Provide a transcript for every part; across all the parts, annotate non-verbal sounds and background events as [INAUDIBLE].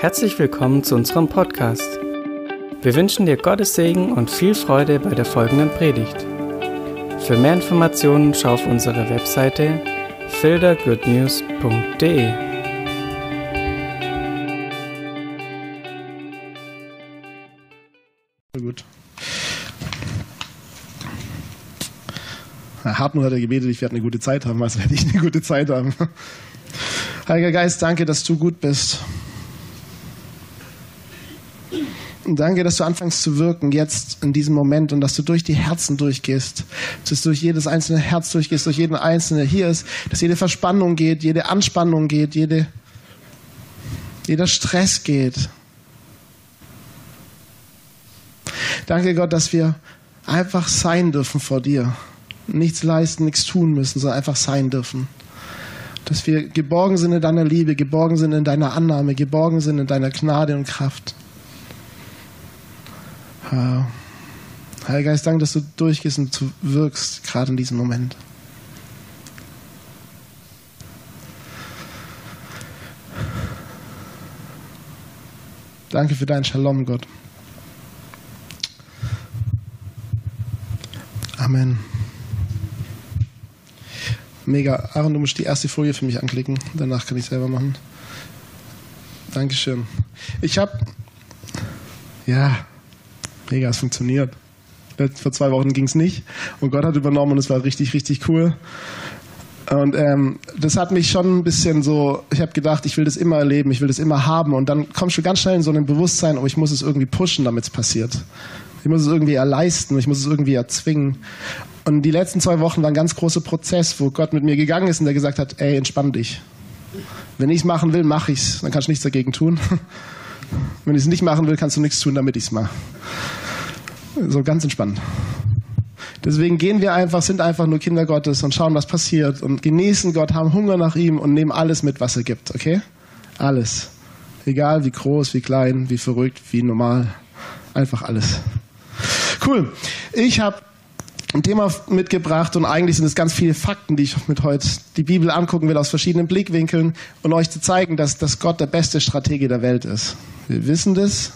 Herzlich willkommen zu unserem Podcast. Wir wünschen dir Gottes Segen und viel Freude bei der folgenden Predigt. Für mehr Informationen schau auf unsere Webseite fildergoodnews.de. Gut. Herr Hartmut hat ja gebetet, ich werde eine gute Zeit haben, also werde ich eine gute Zeit haben. Heiliger Geist, danke, dass du gut bist. Und danke, dass du anfängst zu wirken jetzt in diesem Moment und dass du durch die Herzen durchgehst, dass du durch jedes einzelne Herz durchgehst, durch jeden einzelne hier ist, dass jede Verspannung geht, jede Anspannung geht, jede, jeder Stress geht. Danke Gott, dass wir einfach sein dürfen vor dir. Nichts leisten, nichts tun müssen, sondern einfach sein dürfen. Dass wir geborgen sind in deiner Liebe, geborgen sind in deiner Annahme, geborgen sind in deiner Gnade und Kraft. Heiliger Geist, danke, dass du durchgehst und wirkst, gerade in diesem Moment. Danke für deinen Shalom, Gott. Amen. Mega. Aaron, du musst die erste Folie für mich anklicken. Danach kann ich selber machen. Dankeschön. Ich habe. Ja, mega, es funktioniert. Vor zwei Wochen ging es nicht und Gott hat übernommen und es war richtig, richtig cool. Und ähm, das hat mich schon ein bisschen so, ich habe gedacht, ich will das immer erleben, ich will das immer haben. Und dann kommst du ganz schnell in so ein Bewusstsein, oh, ich muss es irgendwie pushen, damit es passiert. Ich muss es irgendwie erleisten, ich muss es irgendwie erzwingen. Und die letzten zwei Wochen war ein ganz großer Prozess, wo Gott mit mir gegangen ist und der gesagt hat, ey, entspann dich. Wenn ich es machen will, mache ich es. Dann kannst du nichts dagegen tun. [LAUGHS] Wenn ich es nicht machen will, kannst du nichts tun, damit ich es mache. So ganz entspannt. Deswegen gehen wir einfach, sind einfach nur Kinder Gottes und schauen, was passiert und genießen Gott, haben Hunger nach ihm und nehmen alles mit, was er gibt, okay? Alles. Egal wie groß, wie klein, wie verrückt, wie normal. Einfach alles. Cool. Ich habe ein Thema mitgebracht und eigentlich sind es ganz viele Fakten, die ich mit heute die Bibel angucken will aus verschiedenen Blickwinkeln und euch zu zeigen, dass, dass Gott der beste Stratege der Welt ist. Wir wissen das,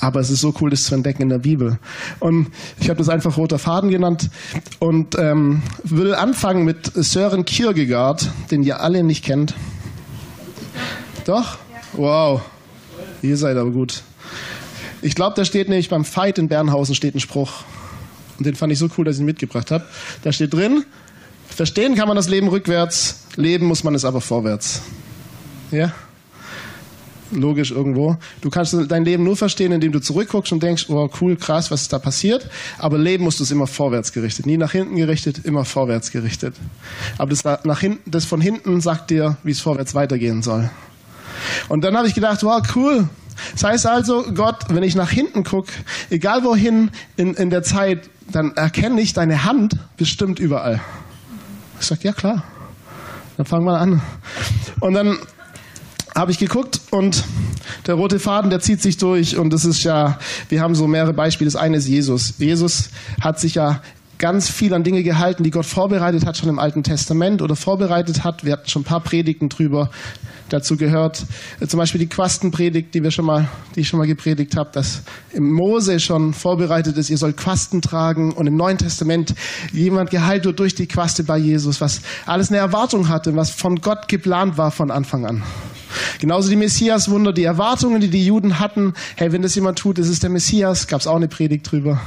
aber es ist so cool, das zu entdecken in der Bibel. Und ich habe das einfach roter Faden genannt und ähm, will anfangen mit Sören Kierkegaard, den ihr alle nicht kennt. Doch? Wow. Ihr seid aber gut. Ich glaube, da steht nämlich beim Fight in Bernhausen steht ein Spruch. Und den fand ich so cool, dass ich ihn mitgebracht habe. Da steht drin, verstehen kann man das Leben rückwärts, leben muss man es aber vorwärts. Ja? Logisch irgendwo. Du kannst dein Leben nur verstehen, indem du zurückguckst und denkst, oh cool, krass, was ist da passiert. Aber leben musst du es immer vorwärts gerichtet. Nie nach hinten gerichtet, immer vorwärts gerichtet. Aber das, nach hinten, das von hinten sagt dir, wie es vorwärts weitergehen soll. Und dann habe ich gedacht, wow, cool. Das heißt also, Gott, wenn ich nach hinten gucke, egal wohin in, in der Zeit, dann erkenne ich deine Hand bestimmt überall. Ich sage, ja klar. Dann fangen wir an. Und dann habe ich geguckt und der rote Faden, der zieht sich durch und das ist ja, wir haben so mehrere Beispiele. Das eine ist Jesus. Jesus hat sich ja ganz viel an Dinge gehalten, die Gott vorbereitet hat, schon im Alten Testament oder vorbereitet hat. Wir hatten schon ein paar Predigten drüber dazu gehört. Zum Beispiel die Quastenpredigt, die wir schon mal, die ich schon mal gepredigt habe, dass im Mose schon vorbereitet ist, ihr sollt Quasten tragen und im Neuen Testament jemand geheilt wird durch die Quaste bei Jesus, was alles eine Erwartung hatte, was von Gott geplant war von Anfang an. Genauso die Messias-Wunder, die Erwartungen, die die Juden hatten. Hey, wenn das jemand tut, ist es der Messias. Gab es auch eine Predigt drüber.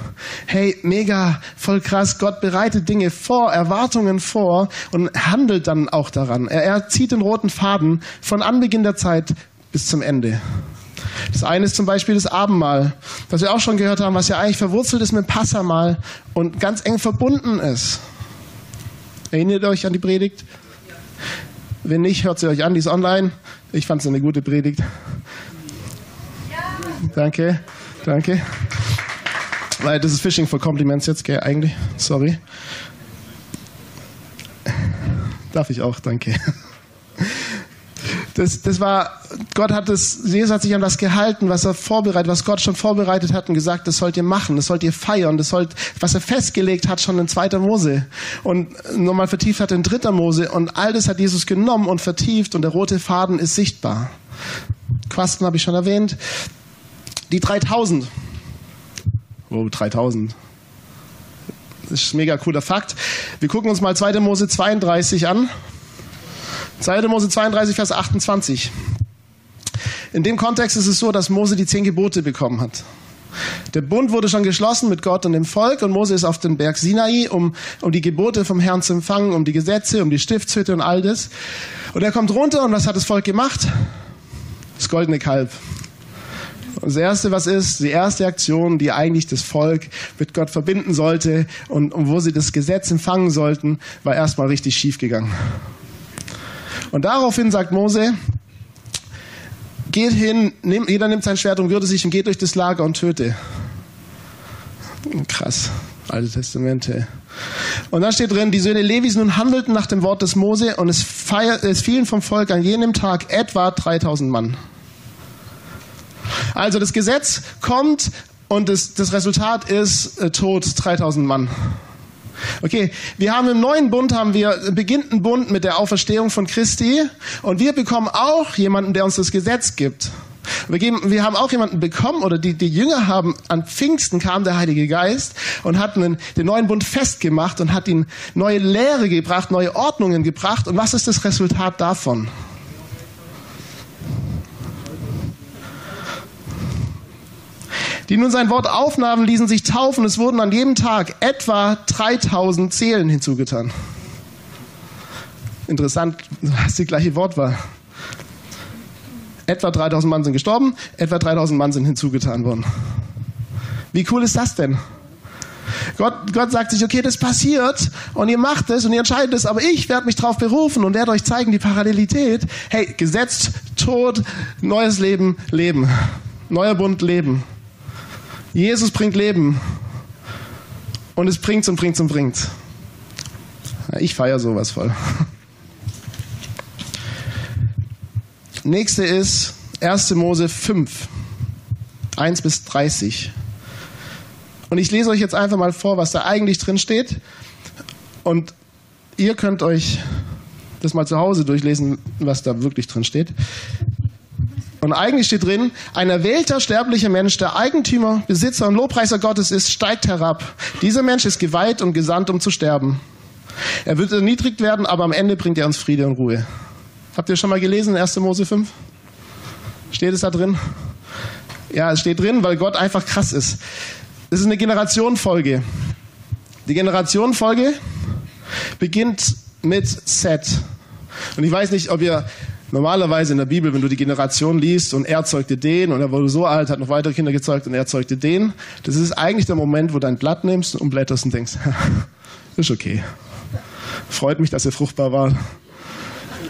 Hey, mega, voll krass. Gott bereitet Dinge vor, Erwartungen vor und handelt dann auch daran. Er, er zieht den roten Faden von Anbeginn der Zeit bis zum Ende. Das eine ist zum Beispiel das Abendmahl, was wir auch schon gehört haben, was ja eigentlich verwurzelt ist mit Passamal und ganz eng verbunden ist. Erinnert ihr euch an die Predigt? Wenn nicht, hört sie euch an, die ist online. Ich fand es eine gute Predigt. Danke, danke. Weil das ist Fishing for Compliments jetzt, gell, eigentlich. Sorry. Darf ich auch, danke. Das, das war, Gott hat es, Jesus hat sich an was gehalten, was er vorbereitet, was Gott schon vorbereitet hat und gesagt, das sollt ihr machen, das sollt ihr feiern, das sollt, was er festgelegt hat schon in zweiter Mose und nochmal vertieft hat in dritter Mose und all das hat Jesus genommen und vertieft und der rote Faden ist sichtbar. Quasten habe ich schon erwähnt. Die 3000. Oh, 3000. Das ist ein mega cooler Fakt. Wir gucken uns mal 2. Mose 32 an. 2. Mose 32, Vers 28. In dem Kontext ist es so, dass Mose die zehn Gebote bekommen hat. Der Bund wurde schon geschlossen mit Gott und dem Volk und Mose ist auf den Berg Sinai, um, um die Gebote vom Herrn zu empfangen, um die Gesetze, um die Stiftshütte und all das. Und er kommt runter und was hat das Volk gemacht? Das goldene Kalb. Das Erste, was ist, die erste Aktion, die eigentlich das Volk mit Gott verbinden sollte und, und wo sie das Gesetz empfangen sollten, war erstmal richtig schief gegangen. Und daraufhin sagt Mose, geht hin, nimm, jeder nimmt sein Schwert und würde sich und geht durch das Lager und töte. Krass, Alte Testamente. Und dann steht drin, die Söhne Levis nun handelten nach dem Wort des Mose und es, feier, es fielen vom Volk an jenem Tag etwa 3000 Mann. Also das Gesetz kommt und das, das Resultat ist äh, Tod 3000 Mann. Okay, wir haben im neuen Bund haben wir beginnt ein Bund mit der Auferstehung von Christi und wir bekommen auch jemanden, der uns das Gesetz gibt. Wir, geben, wir haben auch jemanden bekommen, oder die, die Jünger haben, an Pfingsten kam der Heilige Geist und hat einen, den neuen Bund festgemacht und hat ihn neue Lehre gebracht, neue Ordnungen gebracht. Und was ist das Resultat davon? Die nun sein Wort aufnahmen, ließen sich taufen. Es wurden an jedem Tag etwa 3000 Seelen hinzugetan. Interessant, was die gleiche Wortwahl. Etwa 3000 Mann sind gestorben, etwa 3000 Mann sind hinzugetan worden. Wie cool ist das denn? Gott, Gott sagt sich, okay, das passiert und ihr macht es und ihr entscheidet es, aber ich werde mich darauf berufen und werde euch zeigen die Parallelität. Hey, gesetzt, Tod, neues Leben, Leben. Neuer Bund, Leben. Jesus bringt Leben. Und es bringt's und bringt's und bringt's. Ich feiere sowas voll. Nächste ist 1. Mose 5, 1 bis 30. Und ich lese euch jetzt einfach mal vor, was da eigentlich drin steht. Und ihr könnt euch das mal zu Hause durchlesen, was da wirklich drin steht. Und eigentlich steht drin, ein erwählter sterblicher Mensch, der Eigentümer, Besitzer und Lobpreiser Gottes ist, steigt herab. Dieser Mensch ist geweiht und gesandt, um zu sterben. Er wird erniedrigt werden, aber am Ende bringt er uns Friede und Ruhe. Habt ihr schon mal gelesen, 1. Mose 5? Steht es da drin? Ja, es steht drin, weil Gott einfach krass ist. Es ist eine Generationenfolge. Die Generationenfolge beginnt mit Set. Und ich weiß nicht, ob ihr Normalerweise in der Bibel, wenn du die Generation liest und er zeugte den und er wurde so alt, hat noch weitere Kinder gezeugt und er zeugte den, das ist eigentlich der Moment, wo du dein Blatt nimmst und blätterst und denkst, [LAUGHS] ist okay. Freut mich, dass er fruchtbar war.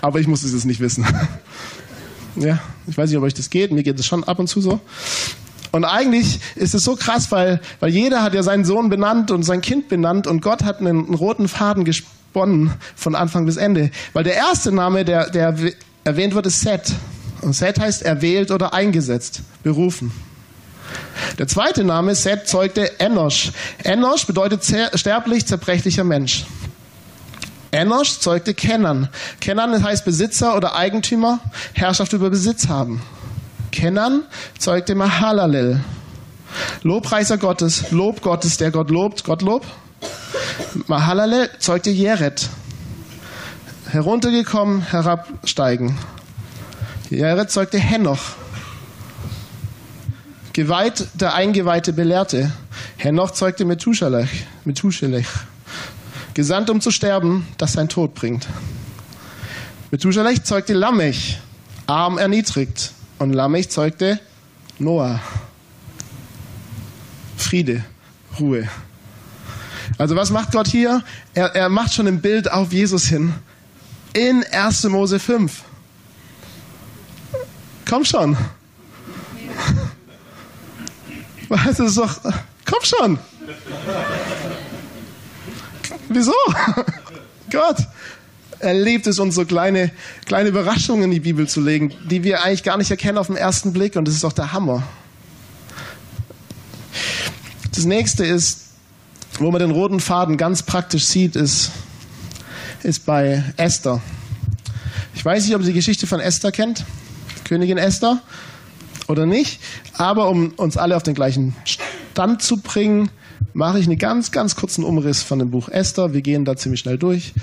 Aber ich muss es jetzt nicht wissen. [LAUGHS] ja, ich weiß nicht, ob euch das geht. Mir geht es schon ab und zu so. Und eigentlich ist es so krass, weil, weil jeder hat ja seinen Sohn benannt und sein Kind benannt und Gott hat einen, einen roten Faden gesponnen von Anfang bis Ende. Weil der erste Name, der, der erwähnt wird, ist Set. Und Set heißt erwählt oder eingesetzt, berufen. Der zweite Name, Set, zeugte Enosh. Enosh bedeutet sterblich, zerbrechlicher Mensch. Enosh zeugte Kenan. Kenan heißt Besitzer oder Eigentümer, Herrschaft über Besitz haben. Kenan zeugte Mahalalel. Lobpreiser Gottes, Lob Gottes, der Gott lobt, Gottlob. Mahalalel zeugte Jeret heruntergekommen, herabsteigen. Jared zeugte Henoch. Geweiht, der Eingeweihte belehrte. Henoch zeugte Methuselech. Methuselech. Gesandt, um zu sterben, das sein Tod bringt. Methuselech zeugte Lamech. Arm erniedrigt. Und Lamech zeugte Noah. Friede, Ruhe. Also was macht Gott hier? Er, er macht schon ein Bild auf Jesus hin in 1. Mose 5. Komm schon. Was ist doch. Komm schon. Wieso? Gott. Er liebt es, uns so kleine, kleine Überraschungen in die Bibel zu legen, die wir eigentlich gar nicht erkennen auf den ersten Blick. Und das ist doch der Hammer. Das nächste ist, wo man den roten Faden ganz praktisch sieht, ist ist bei Esther. Ich weiß nicht, ob ihr die Geschichte von Esther kennt. Königin Esther oder nicht. Aber um uns alle auf den gleichen Stand zu bringen, mache ich einen ganz, ganz kurzen Umriss von dem Buch Esther. Wir gehen da ziemlich schnell durch.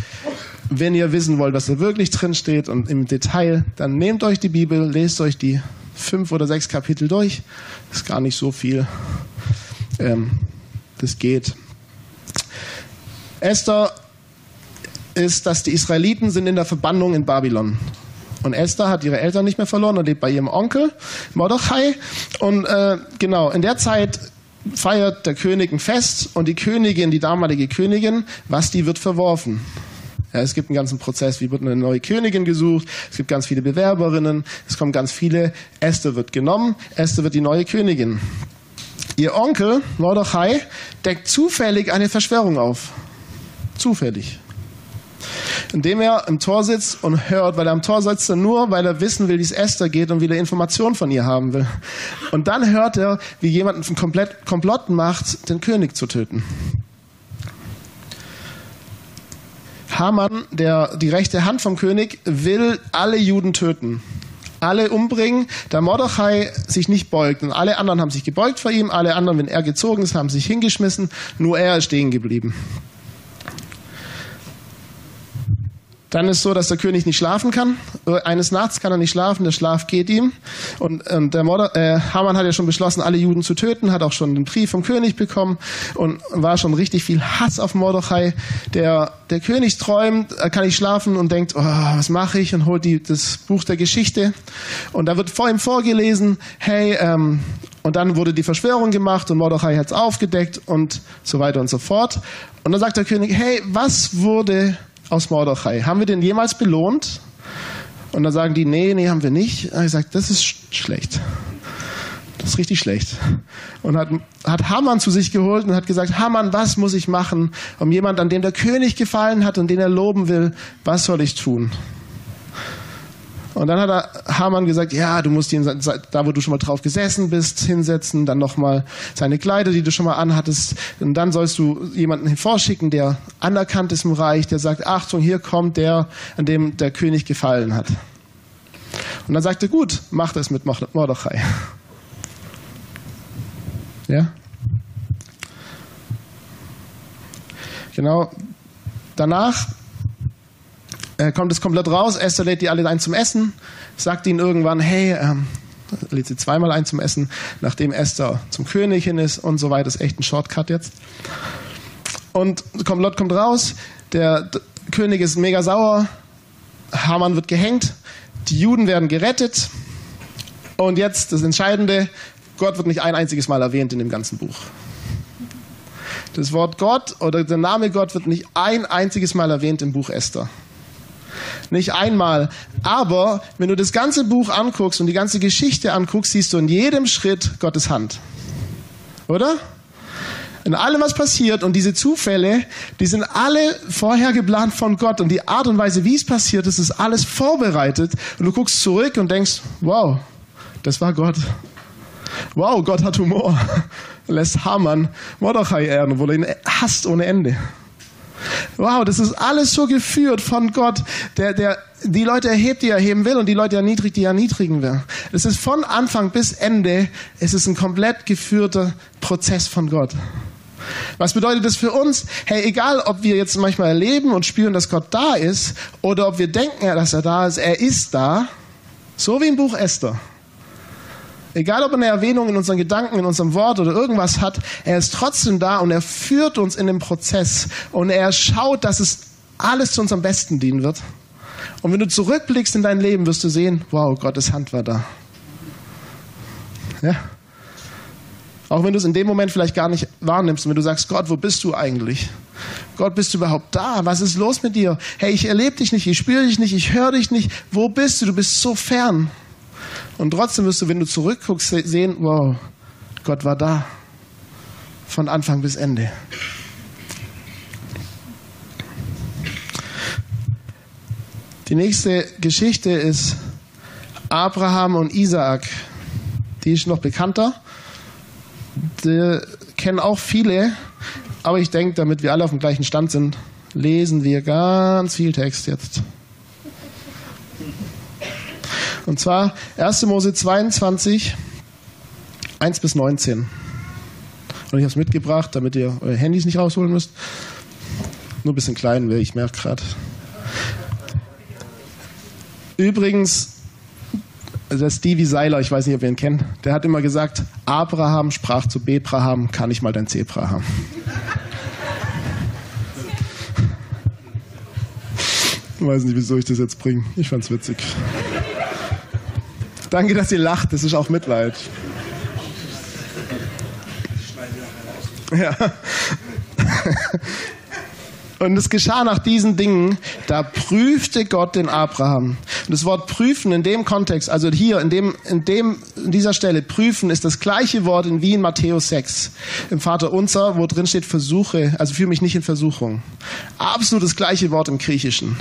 Wenn ihr wissen wollt, was da wirklich drin steht und im Detail, dann nehmt euch die Bibel, lest euch die fünf oder sechs Kapitel durch. Ist gar nicht so viel. Ähm, das geht. Esther ist, dass die Israeliten sind in der Verbannung in Babylon. Und Esther hat ihre Eltern nicht mehr verloren und lebt bei ihrem Onkel Mordechai. Und äh, genau, in der Zeit feiert der König ein Fest und die Königin, die damalige Königin, was die wird verworfen. Ja, es gibt einen ganzen Prozess, wie wird eine neue Königin gesucht, es gibt ganz viele Bewerberinnen, es kommen ganz viele, Esther wird genommen, Esther wird die neue Königin. Ihr Onkel, Mordechai, deckt zufällig eine Verschwörung auf. Zufällig indem er im Tor sitzt und hört, weil er am Tor sitzt nur, weil er wissen will, wie es Esther geht und wie er Informationen von ihr haben will. Und dann hört er, wie jemand einen komplett Komplott macht, den König zu töten. Haman, der die rechte Hand vom König, will alle Juden töten. Alle umbringen, da Mordechai sich nicht beugt. Und alle anderen haben sich gebeugt vor ihm, alle anderen, wenn er gezogen ist, haben sich hingeschmissen, nur er ist stehen geblieben. Dann ist so, dass der König nicht schlafen kann. Eines Nachts kann er nicht schlafen, der Schlaf geht ihm. Und ähm, der Morde, äh, Haman hat ja schon beschlossen, alle Juden zu töten, hat auch schon den Brief vom König bekommen und war schon richtig viel Hass auf Mordechai. Der, der König träumt, er kann nicht schlafen und denkt, oh, was mache ich? Und holt die, das Buch der Geschichte. Und da wird vor ihm vorgelesen, hey, ähm, und dann wurde die Verschwörung gemacht und Mordechai hat es aufgedeckt und so weiter und so fort. Und dann sagt der König, hey, was wurde aus Mordechai. Haben wir den jemals belohnt? Und dann sagen die, nee, nee, haben wir nicht. Und ich sage, das ist sch schlecht. Das ist richtig schlecht. Und hat, hat Haman zu sich geholt und hat gesagt, Haman, was muss ich machen, um jemand, an dem der König gefallen hat und den er loben will, was soll ich tun? Und dann hat er Hamann gesagt, ja, du musst ihn da, wo du schon mal drauf gesessen bist, hinsetzen, dann nochmal seine Kleider, die du schon mal anhattest. Und dann sollst du jemanden hervorschicken, der anerkannt ist im Reich, der sagt, Achtung, hier kommt der, an dem der König gefallen hat. Und dann sagte, gut, mach das mit Mordechai. Ja? Genau. Danach äh, kommt es komplett raus. Esther lädt die alle ein zum Essen, sagt ihnen irgendwann, hey, ähm, lädt sie zweimal ein zum Essen, nachdem Esther zum König hin ist und so weiter. Ist echt ein Shortcut jetzt. Und komplett kommt raus, der König ist mega sauer, Haman wird gehängt, die Juden werden gerettet und jetzt das Entscheidende, Gott wird nicht ein einziges Mal erwähnt in dem ganzen Buch. Das Wort Gott oder der Name Gott wird nicht ein einziges Mal erwähnt im Buch Esther. Nicht einmal. Aber wenn du das ganze Buch anguckst und die ganze Geschichte anguckst, siehst du in jedem Schritt Gottes Hand. Oder? In allem, was passiert und diese Zufälle, die sind alle vorher geplant von Gott und die Art und Weise, wie es passiert ist, ist alles vorbereitet und du guckst zurück und denkst, wow, das war Gott. Wow, Gott hat Humor. [LAUGHS] Lässt Hamann Mordechai ehren, obwohl er ihn hasst ohne Ende. Wow, das ist alles so geführt von Gott, der, der die Leute erhebt, die er erheben will und die Leute erniedrigt, die er erniedrigen will. Es ist von Anfang bis Ende, es ist ein komplett geführter Prozess von Gott. Was bedeutet das für uns? Hey, egal, ob wir jetzt manchmal erleben und spüren, dass Gott da ist, oder ob wir denken, dass er da ist, er ist da, so wie im Buch Esther. Egal, ob eine Erwähnung in unseren Gedanken, in unserem Wort oder irgendwas hat, er ist trotzdem da und er führt uns in den Prozess und er schaut, dass es alles zu unserem Besten dienen wird. Und wenn du zurückblickst in dein Leben, wirst du sehen, wow, Gottes Hand war da. Ja. Auch wenn du es in dem Moment vielleicht gar nicht wahrnimmst und wenn du sagst, Gott, wo bist du eigentlich? Gott, bist du überhaupt da? Was ist los mit dir? Hey, ich erlebe dich nicht, ich spüre dich nicht, ich höre dich nicht. Wo bist du? Du bist so fern. Und trotzdem wirst du, wenn du zurückguckst, sehen, wow, Gott war da. Von Anfang bis Ende. Die nächste Geschichte ist Abraham und Isaak. Die ist noch bekannter. Die kennen auch viele. Aber ich denke, damit wir alle auf dem gleichen Stand sind, lesen wir ganz viel Text jetzt. Und zwar 1. Mose 22, 1 bis 19. Und ich habe es mitgebracht, damit ihr eure Handys nicht rausholen müsst. Nur ein bisschen klein, ich merke gerade. Übrigens, der Stevie Seiler, ich weiß nicht, ob ihr ihn kennt, der hat immer gesagt, Abraham sprach zu Bebraham, kann ich mal dein Zebra haben. Ich weiß nicht, wieso ich das jetzt bringe. Ich fand's witzig. Danke, dass ihr lacht. Das ist auch Mitleid. Ja. Und es geschah nach diesen Dingen, da prüfte Gott den Abraham. Und das Wort prüfen in dem Kontext, also hier in dem, in dem, in dieser Stelle prüfen ist das gleiche Wort in wie in Matthäus 6 im Vater unser, wo drin steht Versuche, also führe mich nicht in Versuchung. Absolut das gleiche Wort im Griechischen.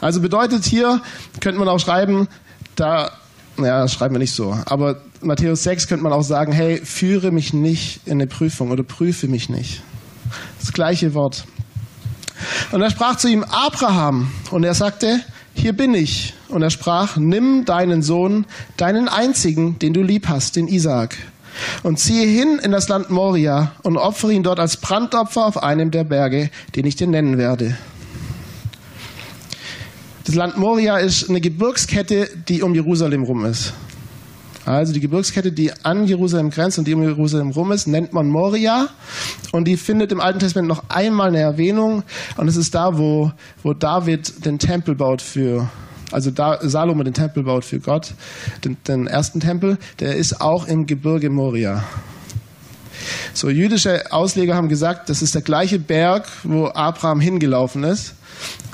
Also bedeutet hier, könnte man auch schreiben, da, naja, schreiben wir nicht so, aber Matthäus 6 könnte man auch sagen, hey, führe mich nicht in eine Prüfung oder prüfe mich nicht. Das gleiche Wort. Und er sprach zu ihm Abraham und er sagte, hier bin ich. Und er sprach, nimm deinen Sohn, deinen einzigen, den du lieb hast, den Isaak, und ziehe hin in das Land Moria und opfere ihn dort als Brandopfer auf einem der Berge, den ich dir nennen werde. Das Land Moria ist eine Gebirgskette, die um Jerusalem rum ist. Also die Gebirgskette, die an Jerusalem grenzt und die um Jerusalem rum ist, nennt man Moria. Und die findet im Alten Testament noch einmal eine Erwähnung. Und es ist da, wo, wo David den Tempel baut für, also da Salomo den Tempel baut für Gott, den, den ersten Tempel. Der ist auch im Gebirge Moria. So, jüdische Ausleger haben gesagt, das ist der gleiche Berg, wo Abraham hingelaufen ist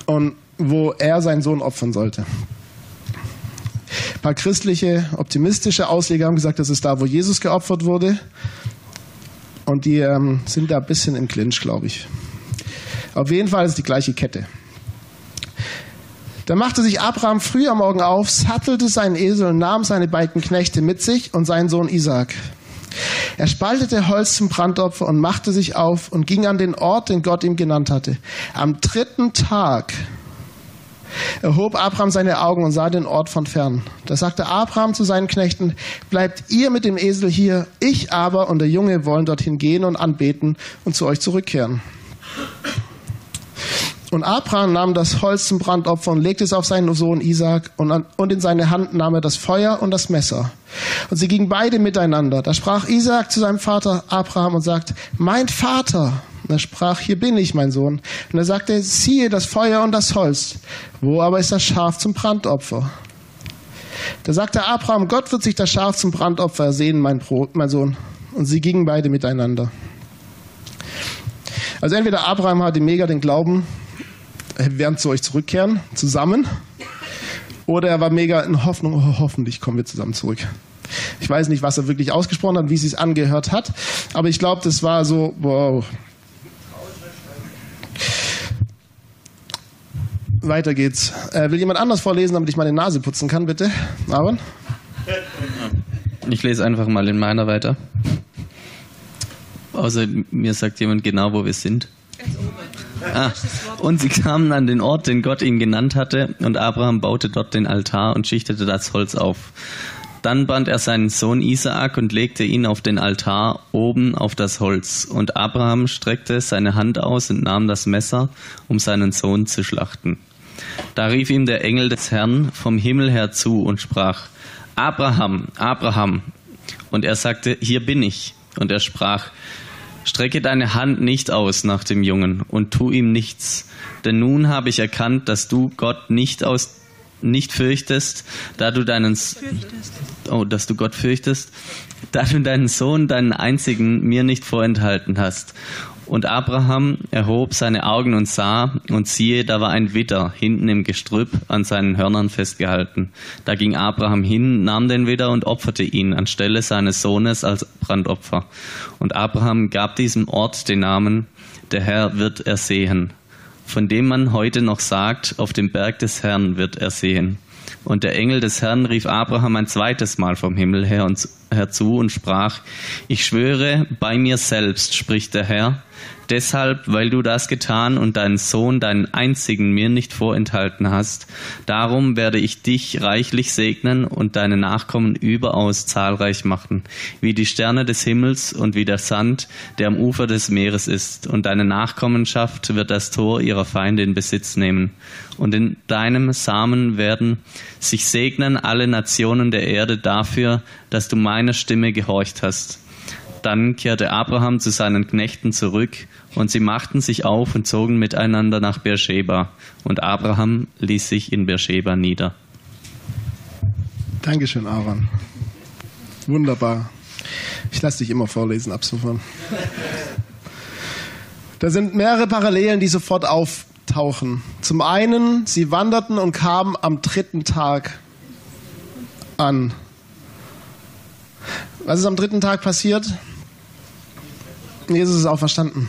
und wo er seinen Sohn opfern sollte. Ein paar christliche, optimistische Ausleger haben gesagt, das ist da, wo Jesus geopfert wurde. Und die ähm, sind da ein bisschen im Clinch, glaube ich. Auf jeden Fall ist es die gleiche Kette. Da machte sich Abraham früh am Morgen auf, sattelte seinen Esel und nahm seine beiden Knechte mit sich und seinen Sohn Isaac. Er spaltete Holz zum Brandopfer und machte sich auf und ging an den Ort, den Gott ihm genannt hatte. Am dritten Tag erhob Abraham seine Augen und sah den Ort von fern. Da sagte Abraham zu seinen Knechten, bleibt ihr mit dem Esel hier, ich aber und der Junge wollen dorthin gehen und anbeten und zu euch zurückkehren. Und Abraham nahm das Holz zum Brandopfer und legte es auf seinen Sohn Isaac und, an, und in seine Hand nahm er das Feuer und das Messer. Und sie gingen beide miteinander. Da sprach Isaac zu seinem Vater Abraham und sagt, mein Vater. Und er sprach, hier bin ich, mein Sohn. Und er sagte, siehe das Feuer und das Holz. Wo aber ist das Schaf zum Brandopfer? Da sagte Abraham, Gott wird sich das Schaf zum Brandopfer ersehen, mein, mein Sohn. Und sie gingen beide miteinander. Also entweder Abraham hatte mega den Glauben, er werden zu euch zurückkehren, zusammen. Oder er war mega in Hoffnung, oh, hoffentlich kommen wir zusammen zurück. Ich weiß nicht, was er wirklich ausgesprochen hat, wie es sich angehört hat, aber ich glaube, das war so, wow, Weiter geht's. Äh, will jemand anders vorlesen, damit ich meine Nase putzen kann, bitte? Aaron? Ich lese einfach mal in meiner weiter. Außer mir sagt jemand genau, wo wir sind. Ah, und sie kamen an den Ort, den Gott ihnen genannt hatte, und Abraham baute dort den Altar und schichtete das Holz auf. Dann band er seinen Sohn Isaak und legte ihn auf den Altar oben auf das Holz. Und Abraham streckte seine Hand aus und nahm das Messer, um seinen Sohn zu schlachten. Da rief ihm der Engel des Herrn vom Himmel her zu und sprach, Abraham, Abraham. Und er sagte, hier bin ich. Und er sprach, Strecke deine Hand nicht aus nach dem Jungen und tu ihm nichts, denn nun habe ich erkannt, dass du Gott nicht aus nicht fürchtest, da du deinen fürchtest. oh, dass du Gott fürchtest, da du deinen Sohn, deinen einzigen, mir nicht vorenthalten hast. Und Abraham erhob seine Augen und sah, und siehe, da war ein Widder hinten im Gestrüpp an seinen Hörnern festgehalten. Da ging Abraham hin, nahm den Widder und opferte ihn anstelle seines Sohnes als Brandopfer. Und Abraham gab diesem Ort den Namen, der Herr wird ersehen, von dem man heute noch sagt, auf dem Berg des Herrn wird er sehen. Und der Engel des Herrn rief Abraham ein zweites Mal vom Himmel her und herzu und sprach, ich schwöre bei mir selbst, spricht der Herr, Deshalb, weil du das getan und deinen Sohn, deinen einzigen, mir nicht vorenthalten hast, darum werde ich dich reichlich segnen und deine Nachkommen überaus zahlreich machen, wie die Sterne des Himmels und wie der Sand, der am Ufer des Meeres ist. Und deine Nachkommenschaft wird das Tor ihrer Feinde in Besitz nehmen. Und in deinem Samen werden sich segnen alle Nationen der Erde dafür, dass du meiner Stimme gehorcht hast. Dann kehrte Abraham zu seinen Knechten zurück, und sie machten sich auf und zogen miteinander nach Beersheba. Und Abraham ließ sich in Beersheba nieder. Dankeschön, Aaron. Wunderbar. Ich lasse dich immer vorlesen ab sofort. Da sind mehrere Parallelen, die sofort auftauchen. Zum einen, sie wanderten und kamen am dritten Tag an. Was ist am dritten Tag passiert? Jesus ist auch verstanden.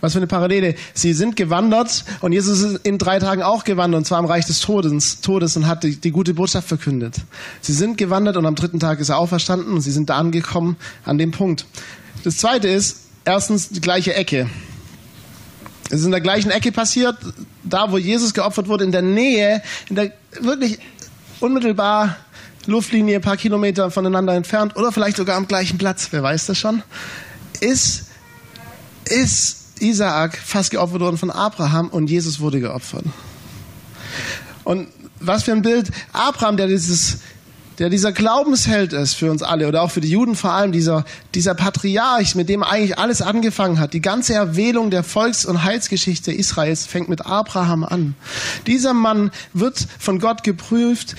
Was für eine Parallele. Sie sind gewandert und Jesus ist in drei Tagen auch gewandert, und zwar im Reich des Todes, Todes und hat die, die gute Botschaft verkündet. Sie sind gewandert und am dritten Tag ist er auch verstanden und sie sind da angekommen an dem Punkt. Das zweite ist, erstens die gleiche Ecke. Es ist in der gleichen Ecke passiert, da wo Jesus geopfert wurde, in der Nähe, in der wirklich unmittelbar Luftlinie, ein paar Kilometer voneinander entfernt oder vielleicht sogar am gleichen Platz, wer weiß das schon, ist ist Isaak fast geopfert worden von Abraham und Jesus wurde geopfert. Und was für ein Bild Abraham, der dieses der dieser Glaubensheld ist für uns alle oder auch für die Juden vor allem, dieser, dieser Patriarch, mit dem eigentlich alles angefangen hat. Die ganze Erwählung der Volks- und Heilsgeschichte Israels fängt mit Abraham an. Dieser Mann wird von Gott geprüft,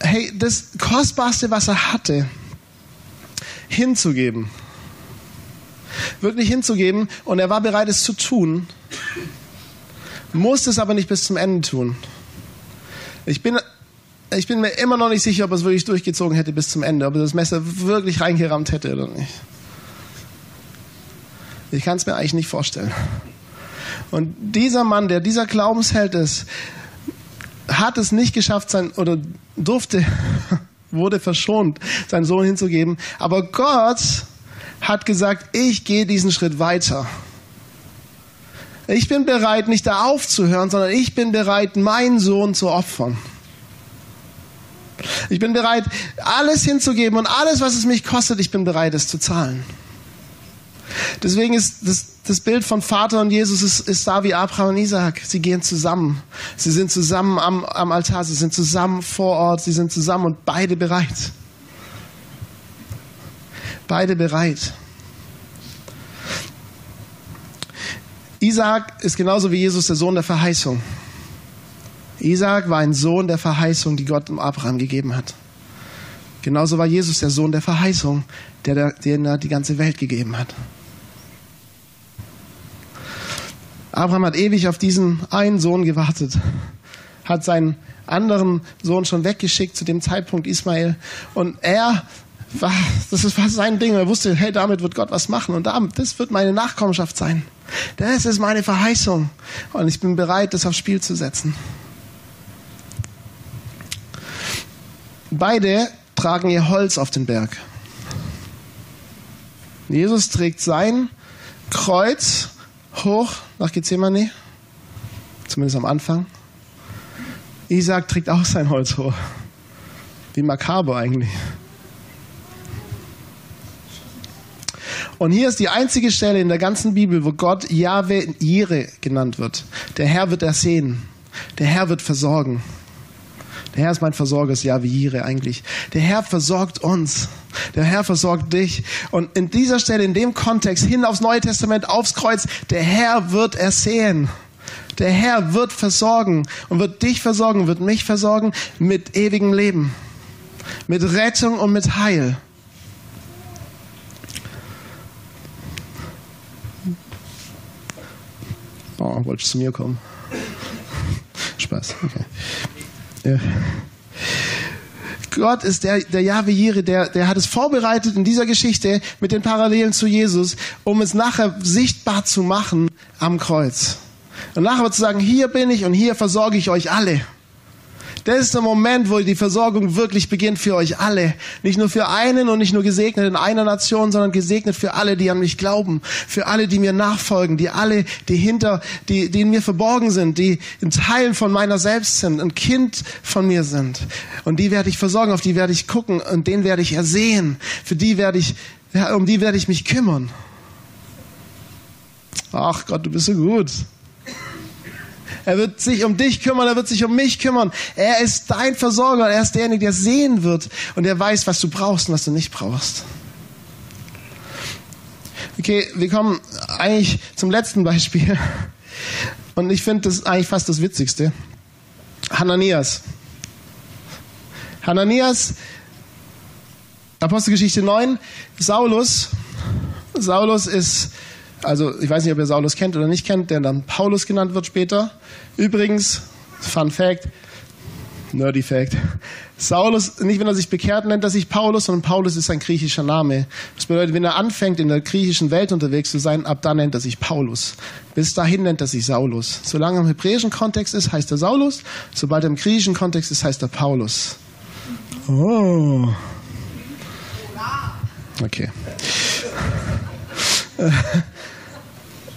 hey, das Kostbarste, was er hatte, hinzugeben wirklich hinzugeben und er war bereit, es zu tun, musste es aber nicht bis zum Ende tun. Ich bin, ich bin mir immer noch nicht sicher, ob er es wirklich durchgezogen hätte bis zum Ende, ob er das Messer wirklich reingerammt hätte oder nicht. Ich kann es mir eigentlich nicht vorstellen. Und dieser Mann, der dieser Glaubensheld ist, hat es nicht geschafft, sein, oder durfte, [LAUGHS] wurde verschont, seinen Sohn hinzugeben. Aber Gott hat gesagt, ich gehe diesen Schritt weiter. Ich bin bereit, nicht da aufzuhören, sondern ich bin bereit, meinen Sohn zu opfern. Ich bin bereit, alles hinzugeben und alles, was es mich kostet, ich bin bereit, es zu zahlen. Deswegen ist das, das Bild von Vater und Jesus ist, ist da wie Abraham und Isaac. Sie gehen zusammen. Sie sind zusammen am, am Altar, sie sind zusammen vor Ort, sie sind zusammen und beide bereit beide bereit. Isaac ist genauso wie Jesus der Sohn der Verheißung. Isaac war ein Sohn der Verheißung, die Gott dem Abraham gegeben hat. Genauso war Jesus der Sohn der Verheißung, der, den er die ganze Welt gegeben hat. Abraham hat ewig auf diesen einen Sohn gewartet, hat seinen anderen Sohn schon weggeschickt zu dem Zeitpunkt Ismael und er war, [LAUGHS] das war sein Ding. Er wusste, hey, damit wird Gott was machen und das wird meine Nachkommenschaft sein. Das ist meine Verheißung und ich bin bereit, das aufs Spiel zu setzen. Beide tragen ihr Holz auf den Berg. Jesus trägt sein Kreuz hoch nach Gethsemane, zumindest am Anfang. Isaac trägt auch sein Holz hoch. Wie makaber eigentlich. Und hier ist die einzige Stelle in der ganzen Bibel, wo Gott Yahweh Jire genannt wird. Der Herr wird ersehen. Der Herr wird versorgen. Der Herr ist mein Versorger, ist Yahweh Jire eigentlich. Der Herr versorgt uns. Der Herr versorgt dich. Und in dieser Stelle, in dem Kontext, hin aufs Neue Testament, aufs Kreuz, der Herr wird ersehen. Der Herr wird versorgen und wird dich versorgen, wird mich versorgen mit ewigem Leben. Mit Rettung und mit Heil. Oh, wolltest zu mir kommen? Spaß, okay. Ja. Gott ist der, der Jahwe Jire, der, der hat es vorbereitet in dieser Geschichte mit den Parallelen zu Jesus, um es nachher sichtbar zu machen am Kreuz. Und nachher zu sagen, hier bin ich und hier versorge ich euch alle. Das ist der Moment, wo die Versorgung wirklich beginnt für euch alle. Nicht nur für einen und nicht nur gesegnet in einer Nation, sondern gesegnet für alle, die an mich glauben, für alle, die mir nachfolgen, die alle, die hinter, die, die in mir verborgen sind, die in Teilen von meiner selbst sind, ein Kind von mir sind. Und die werde ich versorgen, auf die werde ich gucken und den werde ich ersehen. Für die werde ich, um die werde ich mich kümmern. Ach Gott, du bist so gut. Er wird sich um dich kümmern, er wird sich um mich kümmern. Er ist dein Versorger, er ist derjenige, der sehen wird und der weiß, was du brauchst und was du nicht brauchst. Okay, wir kommen eigentlich zum letzten Beispiel. Und ich finde das eigentlich fast das Witzigste. Hananias. Hananias, Apostelgeschichte 9, Saulus. Saulus ist also ich weiß nicht, ob ihr Saulus kennt oder nicht kennt, der dann Paulus genannt wird später. Übrigens, Fun Fact, Nerdy Fact, Saulus, nicht wenn er sich bekehrt, nennt er sich Paulus, sondern Paulus ist sein griechischer Name. Das bedeutet, wenn er anfängt, in der griechischen Welt unterwegs zu sein, ab dann nennt er sich Paulus. Bis dahin nennt er sich Saulus. Solange er im hebräischen Kontext ist, heißt er Saulus. Sobald er im griechischen Kontext ist, heißt er Paulus. Oh. Okay.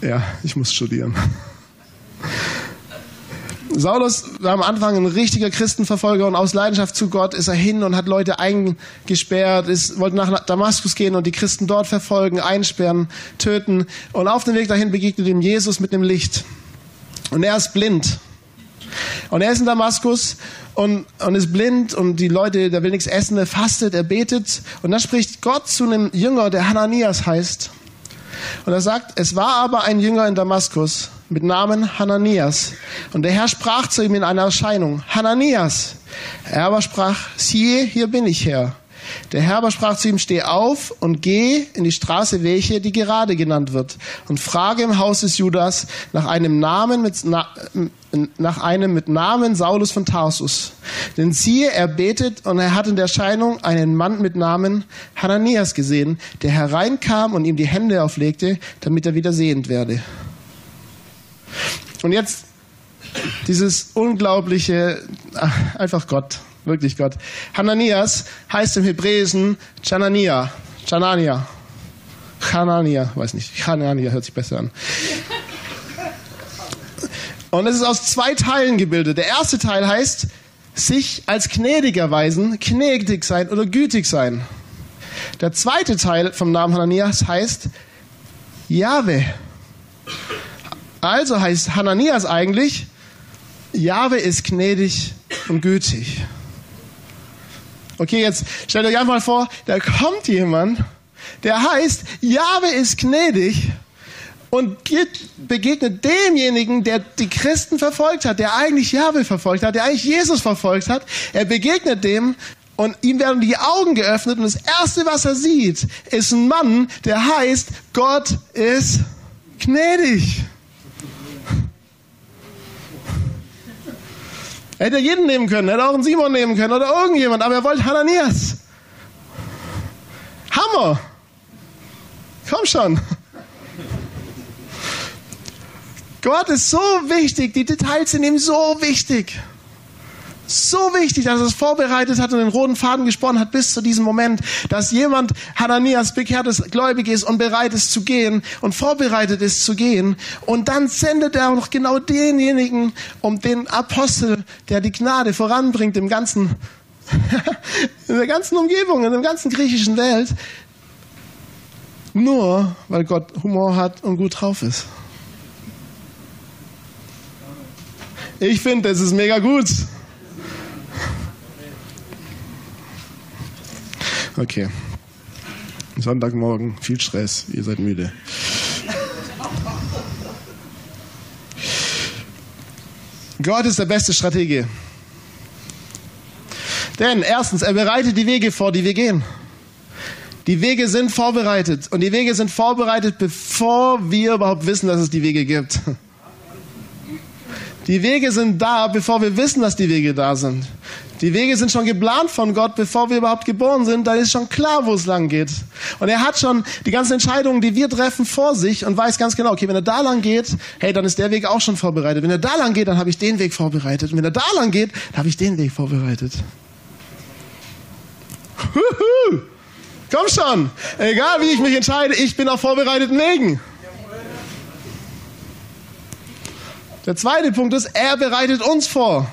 Ja, ich muss studieren. Saulus war am Anfang ein richtiger Christenverfolger und aus Leidenschaft zu Gott ist er hin und hat Leute eingesperrt, ist, wollte nach Damaskus gehen und die Christen dort verfolgen, einsperren, töten. Und auf dem Weg dahin begegnet ihm Jesus mit einem Licht. Und er ist blind. Und er ist in Damaskus und, und ist blind und die Leute, der will nichts essen, er fastet, er betet. Und dann spricht Gott zu einem Jünger, der Hananias heißt. Und er sagt, es war aber ein Jünger in Damaskus mit Namen Hananias. Und der Herr sprach zu ihm in einer Erscheinung, Hananias. Er aber sprach, siehe, hier bin ich Herr. Der Herr aber sprach zu ihm, steh auf und geh in die Straße, welche die gerade genannt wird, und frage im Haus des Judas nach einem Namen mit, nach einem mit Namen Saulus von Tarsus. Denn siehe, er betet und er hat in der Erscheinung einen Mann mit Namen Hananias gesehen, der hereinkam und ihm die Hände auflegte, damit er wieder sehend werde. Und jetzt dieses unglaubliche, einfach Gott, wirklich Gott. Hananias heißt im Hebräischen Chanania, Chanania, Hanania, weiß nicht, Hanania hört sich besser an. Und es ist aus zwei Teilen gebildet. Der erste Teil heißt, sich als gnädig erweisen, gnädig sein oder gütig sein. Der zweite Teil vom Namen Hananias heißt Jahwe. Also heißt Hananias eigentlich, Jahwe ist gnädig und gütig. Okay, jetzt stellt euch einfach mal vor, da kommt jemand, der heißt, Jahwe ist gnädig und begegnet demjenigen, der die Christen verfolgt hat, der eigentlich Jahwe verfolgt hat, der eigentlich Jesus verfolgt hat. Er begegnet dem und ihm werden die Augen geöffnet und das Erste, was er sieht, ist ein Mann, der heißt, Gott ist gnädig. Er hätte jeden nehmen können, er hätte auch einen Simon nehmen können oder irgendjemand, aber er wollte Hananias. Hammer! Komm schon! Gott ist so wichtig, die Details sind ihm so wichtig. So wichtig, dass er es vorbereitet hat und den roten Faden gesponnen hat bis zu diesem Moment, dass jemand Hananias bekehrtes Gläubig ist und bereit ist zu gehen und vorbereitet ist zu gehen. Und dann sendet er auch noch genau denjenigen, um den Apostel, der die Gnade voranbringt im ganzen, [LAUGHS] in der ganzen Umgebung, in der ganzen griechischen Welt. Nur weil Gott Humor hat und gut drauf ist. Ich finde, das ist mega gut. Okay. Sonntagmorgen, viel Stress, ihr seid müde. Gott ist der beste Stratege. Denn erstens, er bereitet die Wege vor, die wir gehen. Die Wege sind vorbereitet. Und die Wege sind vorbereitet, bevor wir überhaupt wissen, dass es die Wege gibt. Die Wege sind da, bevor wir wissen, dass die Wege da sind. Die Wege sind schon geplant von Gott, bevor wir überhaupt geboren sind. Da ist schon klar, wo es lang geht. Und er hat schon die ganzen Entscheidungen, die wir treffen, vor sich und weiß ganz genau, okay, wenn er da lang geht, hey, dann ist der Weg auch schon vorbereitet. Wenn er da lang geht, dann habe ich den Weg vorbereitet. Und wenn er da lang geht, dann habe ich den Weg vorbereitet. Huhu. Komm schon. Egal wie ich mich entscheide, ich bin auf vorbereiteten Wegen. Der zweite Punkt ist, er bereitet uns vor.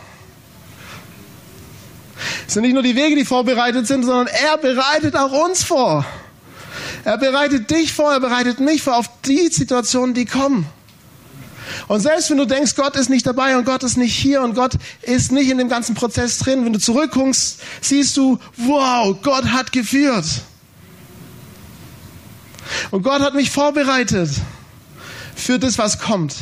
Es sind nicht nur die Wege, die vorbereitet sind, sondern er bereitet auch uns vor. Er bereitet dich vor, er bereitet mich vor auf die Situationen, die kommen. Und selbst wenn du denkst, Gott ist nicht dabei und Gott ist nicht hier und Gott ist nicht in dem ganzen Prozess drin, wenn du zurückguckst, siehst du, wow, Gott hat geführt. Und Gott hat mich vorbereitet für das, was kommt.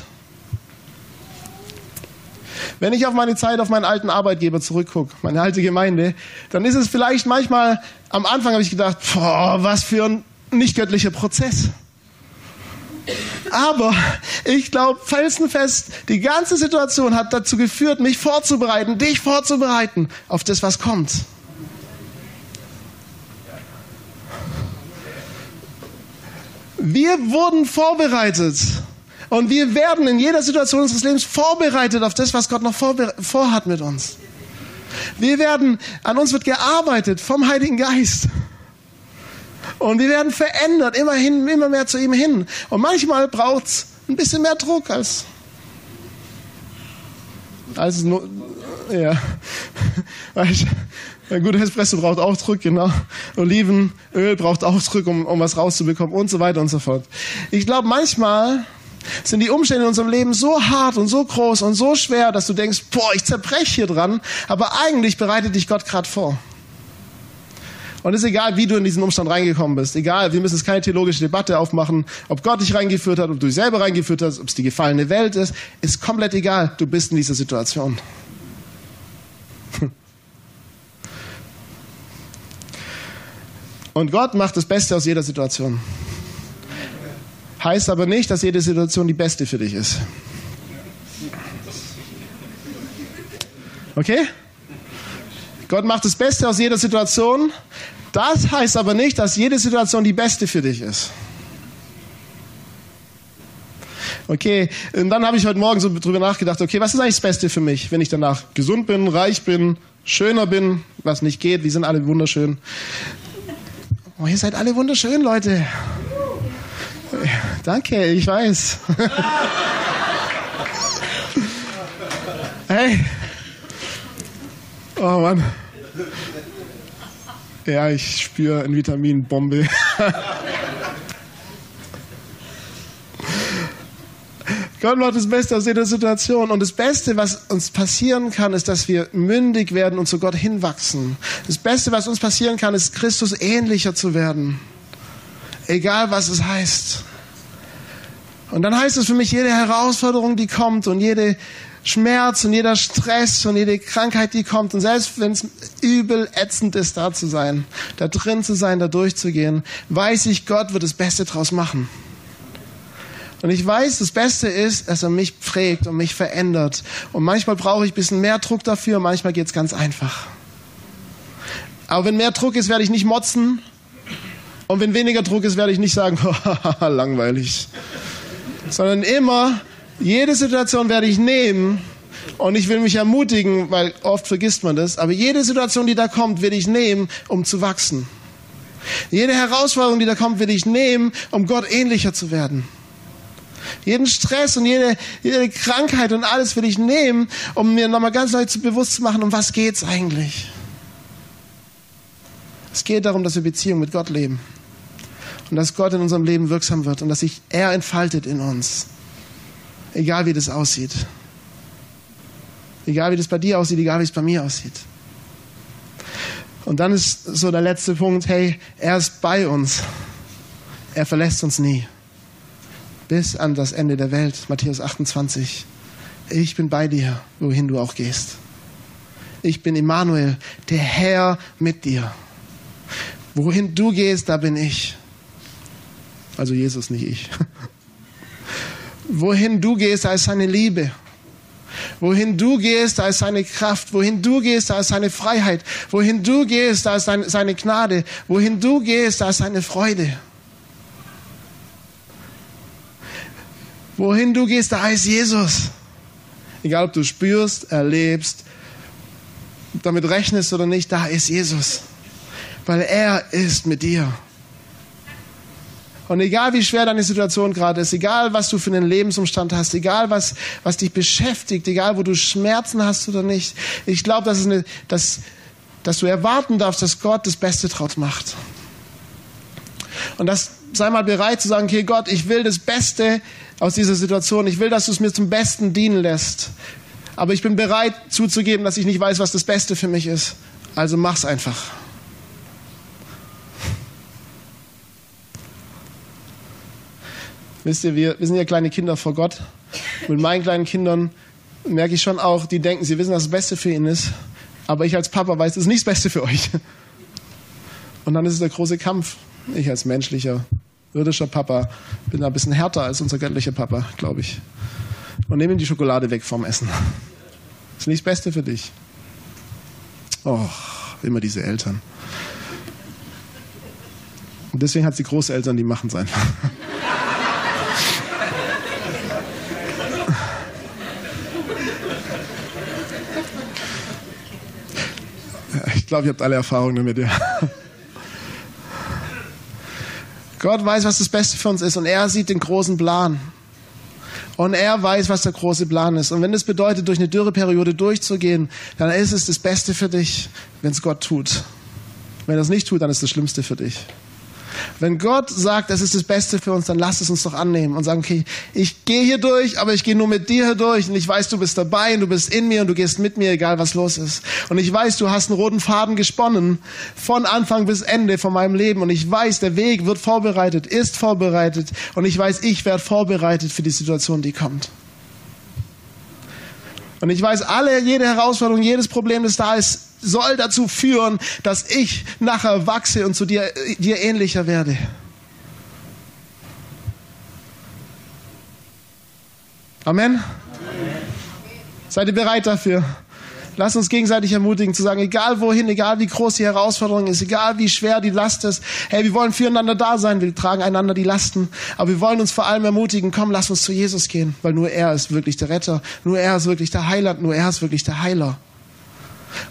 Wenn ich auf meine Zeit, auf meinen alten Arbeitgeber zurückgucke, meine alte Gemeinde, dann ist es vielleicht manchmal, am Anfang habe ich gedacht, boah, was für ein nicht göttlicher Prozess. Aber ich glaube felsenfest, die ganze Situation hat dazu geführt, mich vorzubereiten, dich vorzubereiten auf das, was kommt. Wir wurden vorbereitet. Und wir werden in jeder Situation unseres Lebens vorbereitet auf das, was Gott noch vorhat mit uns. Wir werden, an uns wird gearbeitet vom Heiligen Geist. Und wir werden verändert, immerhin, immer mehr zu ihm hin. Und manchmal braucht es ein bisschen mehr Druck als, als nur, ja. [LAUGHS] Ein guter Espresso braucht auch Druck, genau. Olivenöl braucht auch Druck, um, um was rauszubekommen und so weiter und so fort. Ich glaube, manchmal sind die Umstände in unserem Leben so hart und so groß und so schwer, dass du denkst, boah, ich zerbreche hier dran, aber eigentlich bereitet dich Gott gerade vor. Und es ist egal, wie du in diesen Umstand reingekommen bist. Egal, wir müssen jetzt keine theologische Debatte aufmachen, ob Gott dich reingeführt hat, ob du dich selber reingeführt hast, ob es die gefallene Welt ist. Ist komplett egal. Du bist in dieser Situation. [LAUGHS] Und Gott macht das Beste aus jeder Situation. Heißt aber nicht, dass jede Situation die beste für dich ist. Okay? Gott macht das Beste aus jeder Situation. Das heißt aber nicht, dass jede Situation die beste für dich ist. Okay, und dann habe ich heute Morgen so drüber nachgedacht, okay, was ist eigentlich das Beste für mich, wenn ich danach gesund bin, reich bin, schöner bin, was nicht geht, wir sind alle wunderschön. Oh, ihr seid alle wunderschön, Leute. Danke, ich weiß. hey. Oh Mann. Ja, ich spüre eine Vitaminbombe. Gott macht das Beste aus jeder Situation. Und das Beste, was uns passieren kann, ist, dass wir mündig werden und zu Gott hinwachsen. Das Beste, was uns passieren kann, ist, Christus ähnlicher zu werden. Egal, was es heißt. Und dann heißt es für mich, jede Herausforderung, die kommt und jede Schmerz und jeder Stress und jede Krankheit, die kommt und selbst wenn es übel ätzend ist, da zu sein, da drin zu sein, da durchzugehen, weiß ich, Gott wird das Beste draus machen. Und ich weiß, das Beste ist, dass er mich prägt und mich verändert. Und manchmal brauche ich ein bisschen mehr Druck dafür, manchmal geht es ganz einfach. Aber wenn mehr Druck ist, werde ich nicht motzen. Und wenn weniger Druck ist, werde ich nicht sagen, [LAUGHS] langweilig. Sondern immer, jede Situation werde ich nehmen und ich will mich ermutigen, weil oft vergisst man das, aber jede Situation, die da kommt, will ich nehmen, um zu wachsen. Jede Herausforderung, die da kommt, will ich nehmen, um Gott ähnlicher zu werden. Jeden Stress und jede, jede Krankheit und alles will ich nehmen, um mir nochmal ganz neu zu bewusst zu machen, um was geht's eigentlich? Es geht darum, dass wir Beziehung mit Gott leben. Und dass Gott in unserem Leben wirksam wird und dass sich er entfaltet in uns. Egal wie das aussieht. Egal wie das bei dir aussieht, egal wie es bei mir aussieht. Und dann ist so der letzte Punkt, hey, er ist bei uns. Er verlässt uns nie bis an das Ende der Welt. Matthäus 28. Ich bin bei dir, wohin du auch gehst. Ich bin Immanuel, der Herr mit dir. Wohin du gehst, da bin ich. Also Jesus, nicht ich. Wohin du gehst, da ist seine Liebe. Wohin du gehst, da ist seine Kraft. Wohin du gehst, da ist seine Freiheit. Wohin du gehst, da ist seine Gnade. Wohin du gehst, da ist seine Freude. Wohin du gehst, da ist Jesus. Egal, ob du spürst, erlebst, damit rechnest oder nicht, da ist Jesus. Weil er ist mit dir. Und egal wie schwer deine Situation gerade ist, egal was du für einen Lebensumstand hast, egal was, was dich beschäftigt, egal wo du Schmerzen hast oder nicht, ich glaube, dass, dass, dass du erwarten darfst, dass Gott das Beste draus macht. Und das sei mal bereit zu sagen, okay Gott, ich will das Beste aus dieser Situation, ich will, dass du es mir zum Besten dienen lässt. Aber ich bin bereit zuzugeben, dass ich nicht weiß, was das Beste für mich ist. Also mach's einfach. Wisst ihr, wir, wir sind ja kleine Kinder vor Gott. Mit meinen kleinen Kindern merke ich schon auch, die denken, sie wissen, was das Beste für ihn ist. Aber ich als Papa weiß, das ist nicht das Beste für euch. Und dann ist es der große Kampf. Ich als menschlicher, irdischer Papa bin da ein bisschen härter als unser göttlicher Papa, glaube ich. Und nehme ihm die Schokolade weg vom Essen. Ist nicht das Beste für dich. Oh, immer diese Eltern. Und deswegen hat sie Großeltern, die machen es einfach. Glaube, ihr habt alle Erfahrungen damit, ja. Gott weiß, was das Beste für uns ist und er sieht den großen Plan. Und er weiß, was der große Plan ist. Und wenn es bedeutet, durch eine Dürreperiode durchzugehen, dann ist es das Beste für dich, wenn es Gott tut. Wenn er es nicht tut, dann ist es das Schlimmste für dich. Wenn Gott sagt, das ist das Beste für uns, dann lass es uns doch annehmen und sagen, okay, ich gehe hier durch, aber ich gehe nur mit dir hier durch und ich weiß, du bist dabei und du bist in mir und du gehst mit mir, egal was los ist. Und ich weiß, du hast einen roten Faden gesponnen von Anfang bis Ende von meinem Leben und ich weiß, der Weg wird vorbereitet, ist vorbereitet und ich weiß, ich werde vorbereitet für die Situation, die kommt. Und ich weiß, alle, jede Herausforderung, jedes Problem, das da ist, soll dazu führen, dass ich nachher wachse und zu dir, dir ähnlicher werde. Amen. Amen. Seid ihr bereit dafür? Lass uns gegenseitig ermutigen zu sagen, egal wohin, egal wie groß die Herausforderung ist, egal wie schwer die Last ist, hey, wir wollen füreinander da sein, wir tragen einander die Lasten, aber wir wollen uns vor allem ermutigen, komm, lass uns zu Jesus gehen, weil nur er ist wirklich der Retter, nur er ist wirklich der Heiland, nur er ist wirklich der Heiler.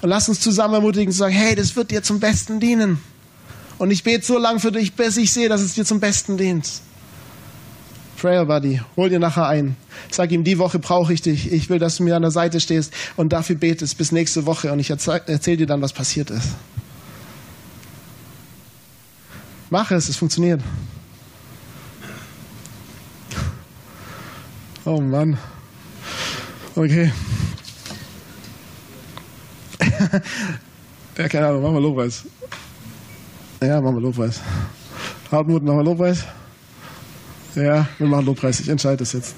Und lass uns zusammen ermutigen zu sagen, hey, das wird dir zum Besten dienen. Und ich bete so lange für dich, bis ich sehe, dass es dir zum Besten dient. Prayer Buddy, hol dir nachher ein. Sag ihm, die Woche brauche ich dich. Ich will, dass du mir an der Seite stehst und dafür betest bis nächste Woche. Und ich erzähle dir dann, was passiert ist. Mach es, es funktioniert. Oh Mann. Okay. [LAUGHS] ja, keine Ahnung, machen wir Lobpreis. Ja, machen wir Lobpreis. Hartmut, machen wir Lobpreis? Ja, wir machen Lobpreis. Ich entscheide das jetzt.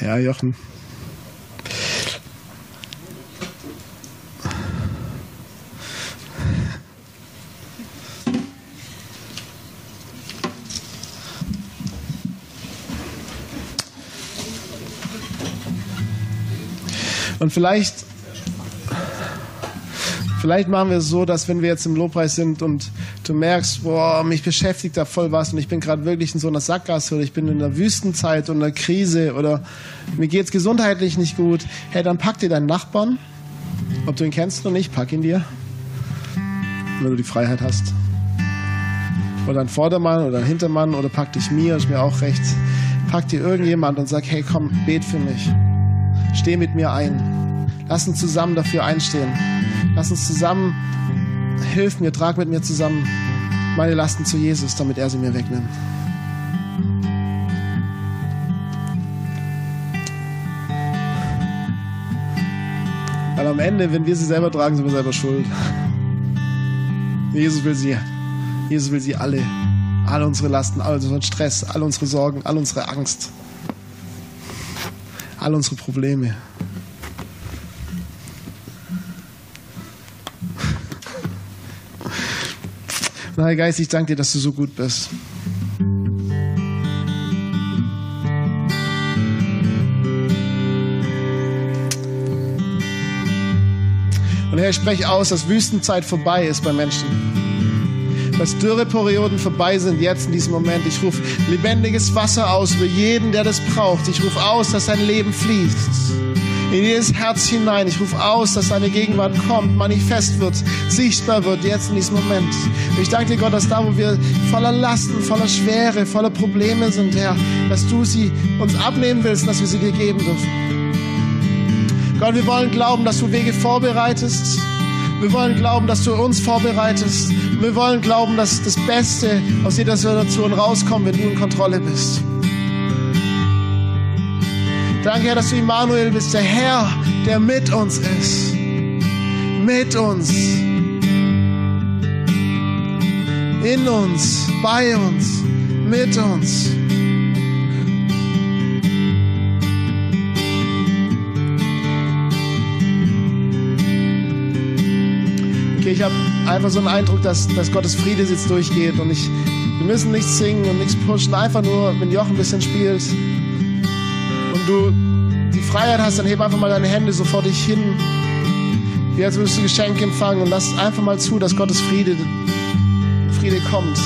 Ja, Jochen. Und vielleicht, vielleicht machen wir es so, dass wenn wir jetzt im Lobpreis sind und du merkst, boah, mich beschäftigt da voll was und ich bin gerade wirklich in so einer Sackgasse oder ich bin in einer Wüstenzeit und einer Krise oder mir geht es gesundheitlich nicht gut, hey, dann pack dir deinen Nachbarn, ob du ihn kennst oder nicht, pack ihn dir, wenn du die Freiheit hast. Oder ein Vordermann oder ein Hintermann oder pack dich mir, ist mir auch recht. Pack dir irgendjemand und sag, hey, komm, bet für mich. Steh mit mir ein. Lass uns zusammen dafür einstehen. Lass uns zusammen, hilf mir, trag mit mir zusammen meine Lasten zu Jesus, damit er sie mir wegnimmt. Weil am Ende, wenn wir sie selber tragen, sind wir selber schuld. Jesus will sie. Jesus will sie alle. Alle unsere Lasten, all unseren Stress, all unsere Sorgen, all unsere Angst all unsere Probleme. [LAUGHS] Na, Herr Geist, ich danke dir, dass du so gut bist. Und Herr, ich spreche aus, dass Wüstenzeit vorbei ist bei Menschen. Dass Dürreperioden vorbei sind jetzt in diesem Moment. Ich rufe lebendiges Wasser aus über jeden, der das braucht. Ich rufe aus, dass sein Leben fließt in jedes Herz hinein. Ich rufe aus, dass deine Gegenwart kommt, manifest wird, sichtbar wird, jetzt in diesem Moment. Ich danke dir, Gott, dass da, wo wir voller Lasten, voller Schwere, voller Probleme sind, Herr, dass du sie uns abnehmen willst, dass wir sie dir geben dürfen. Gott, wir wollen glauben, dass du Wege vorbereitest. Wir wollen glauben, dass du uns vorbereitest. Wir wollen glauben, dass das Beste aus jeder Situation rauskommt, wenn du in Kontrolle bist. Danke, Herr, dass du Immanuel bist, der Herr, der mit uns ist. Mit uns. In uns, bei uns, mit uns. Ich habe einfach so einen Eindruck, dass, dass Gottes Friede jetzt durchgeht und ich, wir müssen nichts singen und nichts pushen, einfach nur, wenn Jochen ein bisschen spielt und du die Freiheit hast, dann heb einfach mal deine Hände so vor dich hin, wie als würdest du Geschenke empfangen und lass einfach mal zu, dass Gottes Friede, Friede kommt.